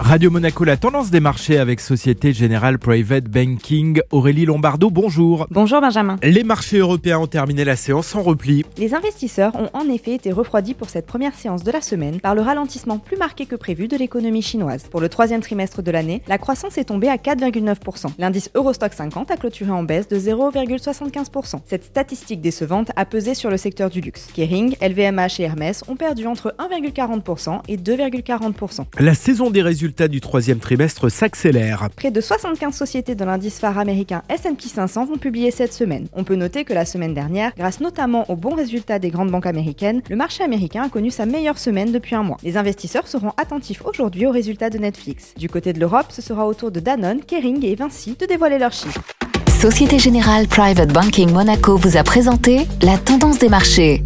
Radio Monaco, la tendance des marchés avec Société Générale Private Banking. Aurélie Lombardo, bonjour. Bonjour Benjamin. Les marchés européens ont terminé la séance en repli. Les investisseurs ont en effet été refroidis pour cette première séance de la semaine par le ralentissement plus marqué que prévu de l'économie chinoise. Pour le troisième trimestre de l'année, la croissance est tombée à 4,9%. L'indice Eurostock 50 a clôturé en baisse de 0,75%. Cette statistique décevante a pesé sur le secteur du luxe. Kering, LVMH et Hermès ont perdu entre 1,40% et 2,40%. La saison des résultats du troisième trimestre s'accélère. Près de 75 sociétés de l'indice phare américain S&P 500 vont publier cette semaine. On peut noter que la semaine dernière, grâce notamment aux bons résultats des grandes banques américaines, le marché américain a connu sa meilleure semaine depuis un mois. Les investisseurs seront attentifs aujourd'hui aux résultats de Netflix. Du côté de l'Europe, ce sera au tour de Danone, Kering et Vinci de dévoiler leurs chiffres. Société Générale Private Banking Monaco vous a présenté la tendance des marchés.